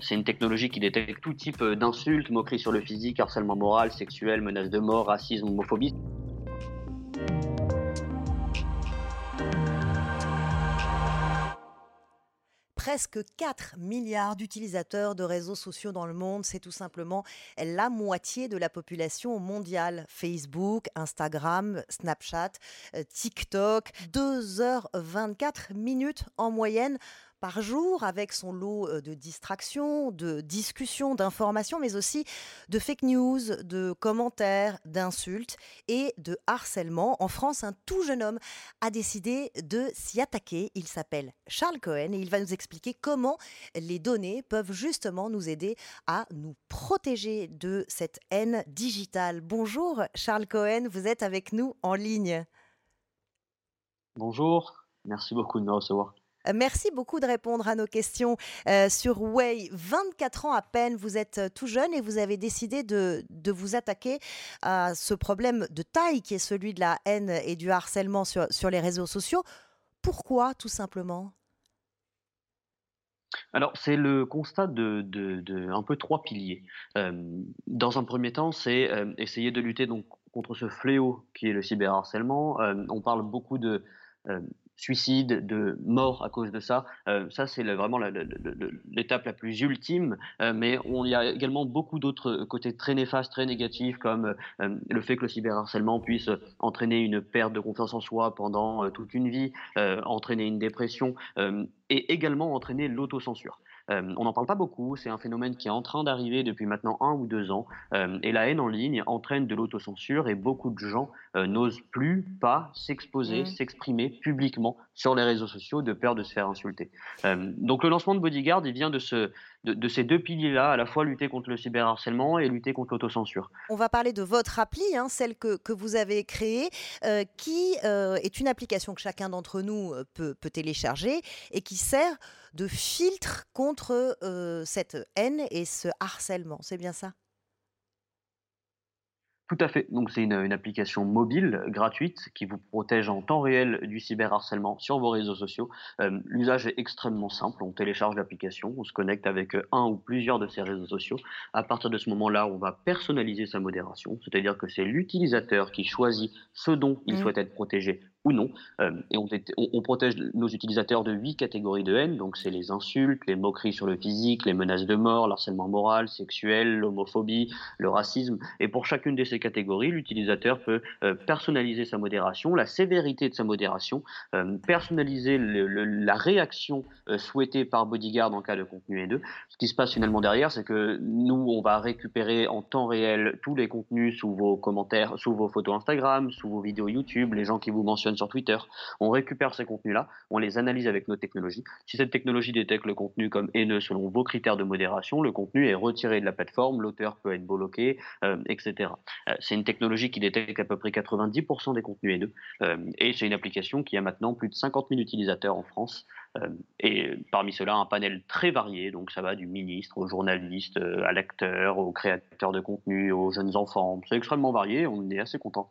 c'est une technologie qui détecte tout type d'insultes, moqueries sur le physique, harcèlement moral, sexuel, menaces de mort, racisme, homophobie. presque 4 milliards d'utilisateurs de réseaux sociaux dans le monde. C'est tout simplement la moitié de la population mondiale. Facebook, Instagram, Snapchat, euh, TikTok. 2h24 minutes en moyenne par jour avec son lot de distractions, de discussions, d'informations, mais aussi de fake news, de commentaires, d'insultes et de harcèlement. En France, un tout jeune homme a décidé de s'y attaquer. Il s'appelle Charles Cohen et il va nous expliquer comment les données peuvent justement nous aider à nous protéger de cette haine digitale. Bonjour Charles Cohen, vous êtes avec nous en ligne. Bonjour, merci beaucoup de me recevoir. Euh, merci beaucoup de répondre à nos questions euh, sur Way. 24 ans à peine, vous êtes euh, tout jeune et vous avez décidé de, vous attaquer à ce problème de taille qui est celui de la haine et du harcèlement sur, les réseaux sociaux. Pourquoi, tout simplement? Alors, c'est le constat de, un peu trois piliers. dans un premier temps, c'est essayer de lutter donc contre ce fléau qui est le cyberharcèlement. on parle beaucoup de suicide, de mort à cause de ça. Euh, ça, c'est vraiment l'étape la, plus ultime. Euh, mais on, il y a également beaucoup d'autres côtés très néfastes, très négatifs, comme euh, le fait que le cyberharcèlement puisse entraîner une perte de confiance en soi pendant toute une vie, entraîner une dépression et également entraîner l'autocensure. Euh, on n'en parle pas beaucoup, c'est un phénomène qui est en train d'arriver depuis maintenant un ou deux ans, euh, et la haine en ligne entraîne de l'autocensure et beaucoup de gens euh, n'osent plus pas s'exposer, mmh. s'exprimer publiquement sur les réseaux sociaux de peur de se faire insulter. donc le lancement de Bodyguard, il vient de, ces deux piliers-là, à la fois lutter contre le cyberharcèlement et lutter contre l'autocensure. On va parler de votre appli, hein, celle que, vous avez créée, qui est une application que chacun d'entre nous peut, peut télécharger et qui sert de filtre contre cette haine et ce harcèlement. C'est bien ça? Tout à fait. Donc c'est une, application mobile gratuite qui vous protège en temps réel du cyberharcèlement sur vos réseaux sociaux. L'usage est extrêmement simple. On télécharge l'application, on se connecte avec un ou plusieurs de ces réseaux sociaux. À partir de ce moment-là, on va personnaliser sa modération, c'est-à-dire que c'est l'utilisateur qui choisit ce dont il mmh. souhaite être protégé ou non. Euh, et on, protège nos utilisateurs de huit catégories de haine. Donc, c'est les insultes, les moqueries sur le physique, les menaces de mort, l'harcèlement moral, sexuel, l'homophobie, le racisme. Et pour chacune de ces catégories, l'utilisateur peut euh, personnaliser sa modération, la sévérité de sa modération, euh, personnaliser la réaction souhaitée par Bodyguard en cas de contenu haineux. Ce qui se passe finalement derrière, c'est que nous, on va récupérer en temps réel tous les contenus sous vos commentaires, sous vos photos Instagram, sous vos vidéos YouTube, les gens qui vous mentionnent sur Twitter. On récupère ces contenus-là, on les analyse avec nos technologies. Si cette technologie détecte le contenu comme haineux selon vos critères de modération, le contenu est retiré de la plateforme, l'auteur peut être bloqué, euh, etc. Euh, c'est une technologie qui détecte à peu près 90% des contenus haineux. Euh, et c'est une application qui a maintenant plus de 50 000 utilisateurs en France. et parmi ceux-là, un panel très varié. Donc ça va du ministre au journaliste, à l'acteur, aux créateurs de contenu, aux jeunes enfants. C'est extrêmement varié. On est assez content.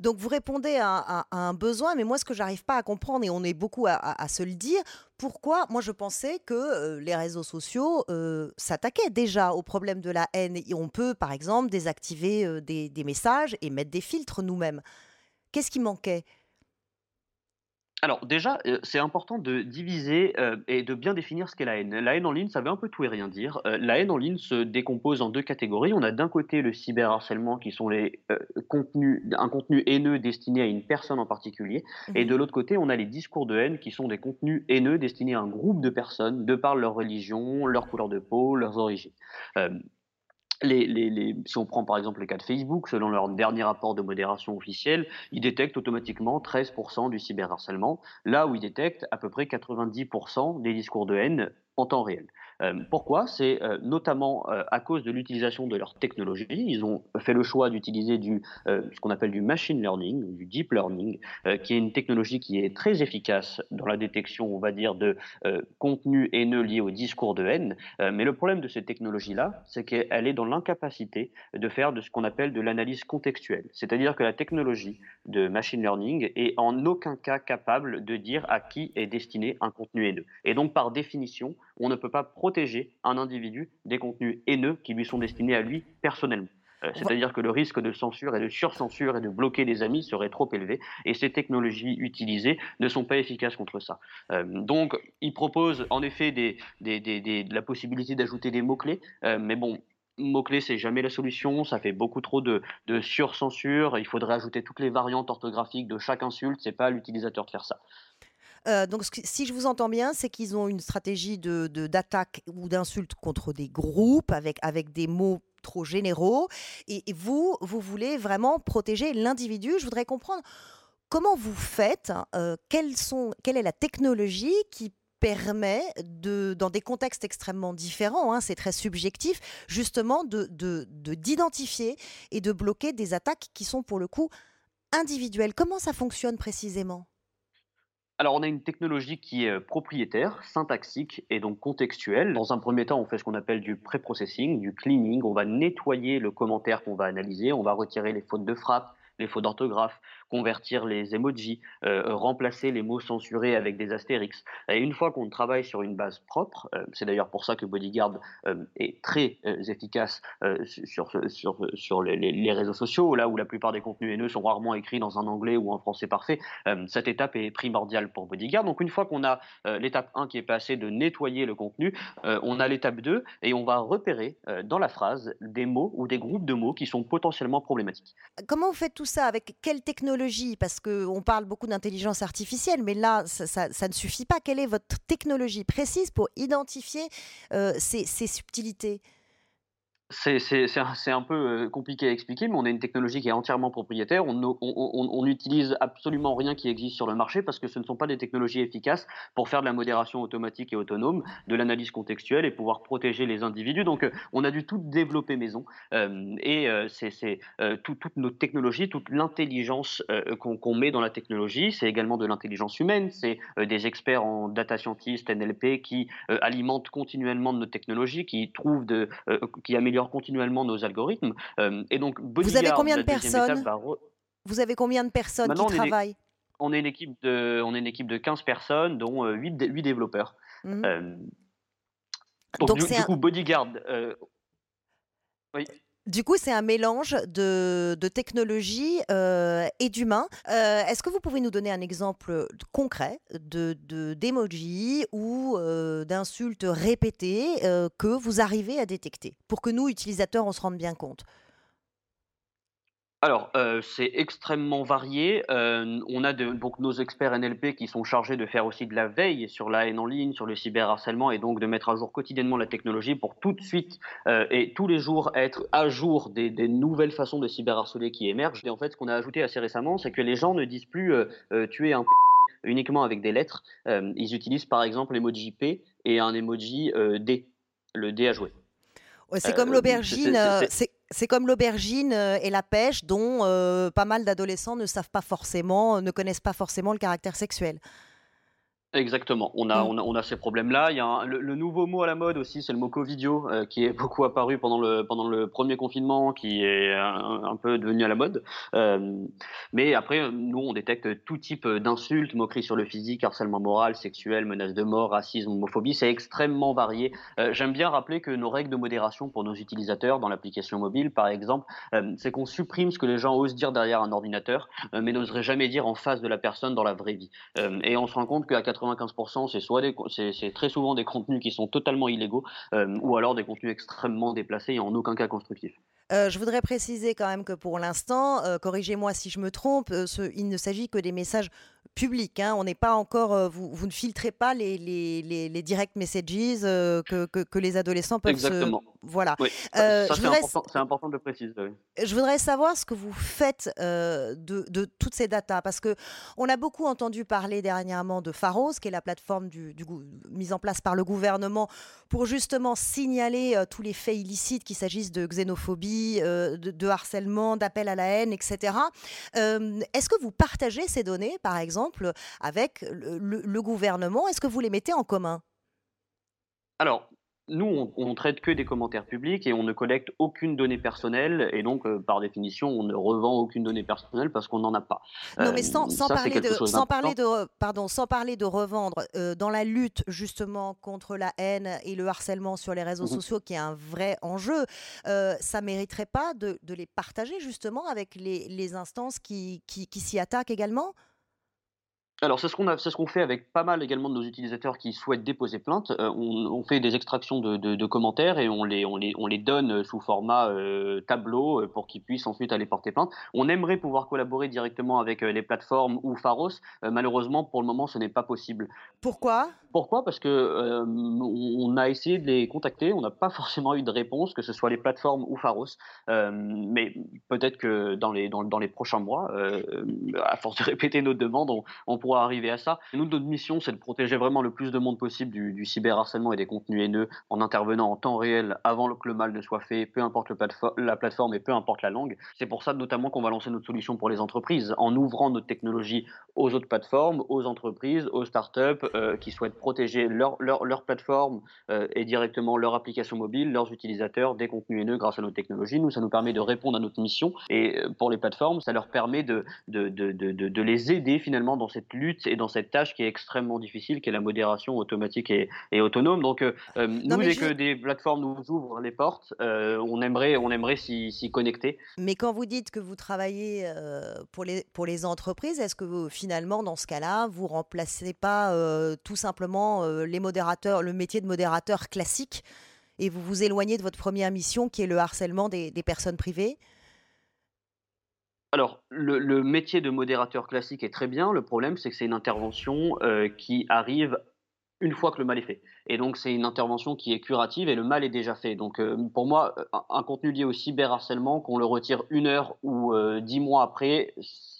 Donc vous répondez à, un besoin, mais moi ce que j'arrive pas à comprendre, et on est beaucoup à, se le dire, pourquoi moi je pensais que euh, les réseaux sociaux euh, s'attaquaient déjà au problème de la haine. Et on peut par exemple désactiver euh, des messages et mettre des filtres nous-mêmes. Qu'est-ce qui manquait? Alors déjà, euh, c'est important de diviser euh, et de bien définir ce qu'est la haine. La haine en ligne, ça veut un peu tout et rien dire. Euh, la haine en ligne se décompose en deux catégories. On a d'un côté le cyberharcèlement, qui sont les contenus, un contenu haineux destiné à une personne en particulier, et de l'autre côté, on a les discours de haine, qui sont des contenus haineux destinés à un groupe de personnes, de par leur religion, leur couleur de peau, leurs origines si on prend par exemple le cas de Facebook, selon leur dernier rapport de modération officielle, ils détectent automatiquement 13% du cyberharcèlement, là où ils détectent à peu près 90% des discours de haine en temps réel. Euh, pourquoi? C'est euh, notamment euh, à cause de l'utilisation de leur technologie. Ils ont fait le choix d'utiliser du ce qu'on appelle du machine learning, du deep learning, qui est une technologie qui est très efficace dans la détection, on va dire, de contenus haineux liés au discours de haine. mais le problème de cette technologie-là, c'est qu'elle est dans l'incapacité de faire de ce qu'on appelle de l'analyse contextuelle. C'est-à-dire que la technologie de machine learning est en aucun cas capable de dire à qui est destiné un contenu haineux. Et donc, par définition, on ne peut pas protéger un individu des contenus haineux qui lui sont destinés à lui personnellement. Euh, c'est-à-dire que le risque de censure et de surcensure et de bloquer des amis serait trop élevé et ces technologies utilisées ne sont pas efficaces contre ça. Euh, donc, ils proposent en effet des, la possibilité d'ajouter des mots-clés, euh, mais bon, mots-clés, c'est jamais la solution, ça fait beaucoup trop de, de surcensure, il faudrait ajouter toutes les variantes orthographiques de chaque insulte, c'est pas à l'utilisateur de faire ça. Donc, si je vous entends bien, c'est qu'ils ont une stratégie de, d'attaque ou d'insulte contre des groupes avec, avec des mots trop généraux. Et, vous, vous voulez vraiment protéger l'individu. Je voudrais comprendre comment vous faites, euh, sont, quelle est la technologie qui permet, de, dans des contextes extrêmement différents, hein, c'est très subjectif, justement de, d'identifier et de bloquer des attaques qui sont pour le coup individuelles. Comment ça fonctionne précisément? Alors, on a une technologie qui est euh, propriétaire, syntaxique et donc contextuelle. Dans un premier temps, on fait ce qu'on appelle du pré-processing, du cleaning. On va nettoyer le commentaire qu'on va analyser, on va retirer les fautes de frappe, les fautes d'orthographe, convertir les emojis, euh, euh, remplacer les mots censurés avec des astérix. Et une fois qu'on travaille sur une base propre, euh, c'est d'ailleurs pour ça que Bodyguard est très efficace sur, les, réseaux sociaux, là où la plupart des contenus haineux sont rarement écrits dans un anglais ou un français parfait. cette étape est primordiale pour Bodyguard. Donc une fois qu'on a l'étape 1 qui est passée de nettoyer le contenu, on a l'étape 2 et on va repérer dans la phrase des mots ou des groupes de mots qui sont potentiellement problématiques. Comment vous faites tout ça? Avec quelle technologie parce qu'on parle beaucoup d'intelligence artificielle, mais là, ça, ne suffit pas. Quelle est votre technologie précise pour identifier euh, ces subtilités? C'est un, peu euh, compliqué à expliquer, mais on a une technologie qui est entièrement propriétaire. On n'utilise absolument rien qui existe sur le marché parce que ce ne sont pas des technologies efficaces pour faire de la modération automatique et autonome, de l'analyse contextuelle et pouvoir protéger les individus. Donc, euh, on a dû tout développer maison. Euh, et c'est toutes nos technologies, toute l'intelligence qu'on met dans la technologie, c'est également de l'intelligence humaine. C'est des experts en data scientist, NLP qui alimentent continuellement nos technologies, qui trouvent qui améliorent continuellement nos algorithmes. Euh, et donc, vous avez combien de personnes Vous avez combien de personnes qui travaillent on est, une équipe de, on est une équipe de 15 personnes, dont 8, euh, 8 développeurs. Mmh. Euh, donc, du, coup, Bodyguard. oui. Du coup, c'est un mélange de, de technologie euh, et d'humain. Euh, est-ce que vous pouvez nous donner un exemple concret de, d'emoji ou euh, d'insultes répétées que vous arrivez à détecter pour que nous, utilisateurs, on se rende bien compte? Alors, euh, c'est extrêmement varié. Euh, on a donc nos experts NLP qui sont chargés de faire aussi de la veille sur la haine en ligne, sur le cyberharcèlement et donc de mettre à jour quotidiennement la technologie pour tout de suite euh, et tous les jours être à jour des, nouvelles façons de cyberharceler qui émergent. Et en fait, ce qu'on a ajouté assez récemment, c'est que les gens ne disent plus tu es un uniquement avec des lettres. ils utilisent par exemple l'emoji P et un emoji D, le D à jouer. c'est comme l'aubergine. C'est comme l'aubergine euh, et la pêche dont euh, pas mal d'adolescents ne savent pas forcément, ne connaissent pas forcément le caractère sexuel. Exactement. On a, mmh. on a, ces problèmes-là. Il y a le, nouveau mot à la mode aussi, c'est le mot covidio, euh, qui est beaucoup apparu pendant le, pendant le premier confinement, qui est un, peu devenu à la mode. Euh, mais après, nous, on détecte tout type d'insultes, moqueries sur le physique, harcèlement moral, sexuel, menaces de mort, racisme, homophobie. C'est extrêmement varié. Euh, j'aime bien rappeler que nos règles de modération pour nos utilisateurs dans l'application mobile, par exemple, c'est qu'on supprime ce que les gens osent dire derrière un ordinateur, mais n'oseraient jamais dire en face de la personne dans la vraie vie. et on se rend compte qu'à 95%, c'est soit c'est très souvent des contenus qui sont totalement illégaux euh, ou alors des contenus extrêmement déplacés et en aucun cas constructifs. Euh, je voudrais préciser quand même que pour l'instant, euh, corrigez-moi si je me trompe, il ne s'agit que des messages publics. Hein. On n'est pas encore, vous, vous, ne filtrez pas les, les, les, direct messages que, que, les adolescents peuvent Exactement. Voilà. ça, c'est important, de préciser. Je voudrais savoir ce que vous faites de, de, toutes ces datas, parce que on a beaucoup entendu parler dernièrement de Pharos, qui est la plateforme du, mise en place par le gouvernement pour justement signaler tous les faits illicites, qu'il s'agisse de xénophobie, de, harcèlement, d'appel à la haine, etc. Est-ce que vous partagez ces données, par exemple, avec le, le gouvernement Est-ce que vous les mettez en commun? Alors, nous, on, ne traite que des commentaires publics et on ne collecte aucune donnée personnelle et donc, euh, par définition, on ne revend aucune donnée personnelle parce qu'on n'en a pas. Non, mais sans, euh, parler, de, sans parler, de, pardon, sans parler de revendre, euh, dans la lutte justement contre la haine et le harcèlement sur les réseaux mmh sociaux, qui est un vrai enjeu, ça mériterait pas de, les partager justement avec les, instances qui, qui s'y attaquent également? Alors c'est ce qu'on ce fait avec pas mal également de nos utilisateurs qui souhaitent déposer plainte. Euh, on, fait des extractions de, commentaires et on les, on les, on les donne sous format euh, tableau euh, pour qu'ils puissent ensuite aller porter plainte. On aimerait pouvoir collaborer directement avec les plateformes ou Pharos. malheureusement, pour le moment, ce n'est pas possible. Pourquoi? Pourquoi? Parce que on a essayé de les contacter, on n'a pas forcément eu de réponse, que ce soit les plateformes ou Pharos. mais peut-être que dans les, dans, les prochains mois, à force de répéter nos demandes, on, on arriver à ça. Nous, notre mission, c'est de protéger vraiment le plus de monde possible du, cyberharcèlement et des contenus haineux en intervenant en temps réel avant que le mal ne soit fait, peu importe la plateforme et peu importe la langue. C'est pour ça notamment qu'on va lancer notre solution pour les entreprises en ouvrant notre technologie aux autres plateformes, aux entreprises, aux startups euh, qui souhaitent protéger leur, plateforme euh, et directement leur application mobile, leurs utilisateurs des contenus haineux grâce à notre technologie. Nous, ça nous permet de répondre à notre mission et euh, pour les plateformes, ça leur permet de les aider finalement dans cette lutte lutte et dans cette tâche qui est extrêmement difficile, qui est la modération automatique et, autonome. Donc, euh, euh, nous, dès que des plateformes nous ouvrent les portes, euh, on aimerait, on aimerait s'y connecter. Mais quand vous dites que vous travaillez pour, les, pour les entreprises, est-ce que finalement, dans ce cas-là, vous remplacez pas tout simplement les modérateurs, le métier de modérateur classique et vous vous éloignez de votre première mission qui est le harcèlement des, des personnes privées? Alors, le, métier de modérateur classique est très bien. Le problème, c'est que c'est une intervention euh, qui arrive une fois que le mal est fait. Et donc, c'est une intervention qui est curative et le mal est déjà fait. Donc, euh, pour moi, un, contenu lié au cyberharcèlement, qu'on le retire une heure ou euh, dix mois après,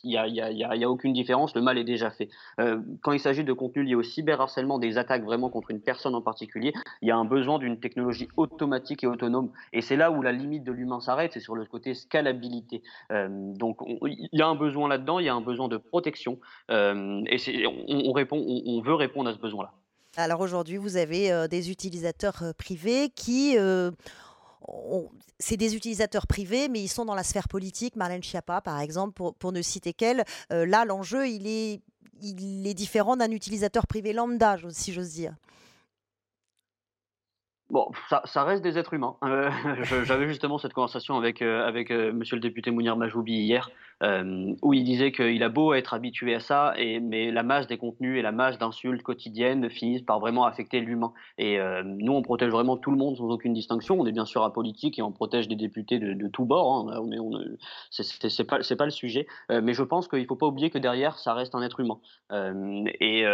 il n'y a, y a, aucune différence, le mal est déjà fait. Euh, quand il s'agit de contenu lié au cyberharcèlement, des attaques vraiment contre une personne en particulier, il y a un besoin d'une technologie automatique et autonome. Et c'est là où la limite de l'humain s'arrête, c'est sur le côté scalabilité. donc, il y a un besoin là-dedans, il y a un besoin de protection. et on, répond, on veut répondre à ce besoin-là. Alors aujourd'hui, vous avez euh, des utilisateurs euh, privés qui... Euh, c'est des utilisateurs privés, mais ils sont dans la sphère politique. Marlène Schiappa, par exemple, pour, pour ne citer qu'elle. là, l'enjeu, il est, il est différent d'un utilisateur privé lambda, si j'ose dire. Bon, ça, reste des êtres humains. J'avais justement cette conversation avec, avec monsieur le député Mounir Majoubi hier. Euh, où il disait qu'il a beau être habitué à ça, mais la masse des contenus et la masse d'insultes quotidiennes finissent par vraiment affecter l'humain. Et euh, nous, on protège vraiment tout le monde sans aucune distinction. On est bien sûr apolitique et on protège des députés de, tous bords. Hein. On est, on c'est pas, pas le sujet. Euh, mais je pense qu'il ne faut pas oublier que derrière, ça reste un être humain. et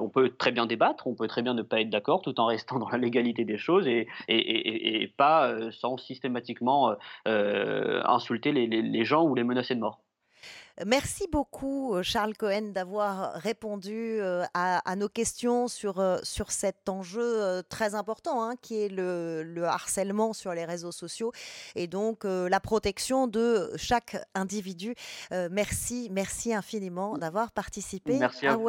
on peut très bien débattre, on peut très bien ne pas être d'accord tout en restant dans la légalité des choses et, et, et pas sans systématiquement insulter les, les, les gens ou les menacer de mort. Merci beaucoup, euh, Charles Cohen, d'avoir répondu euh, à, nos questions sur, euh, sur cet enjeu très important hein, qui est le, harcèlement sur les réseaux sociaux et donc la protection de chaque individu. merci, merci infiniment d'avoir participé. Merci à ah vous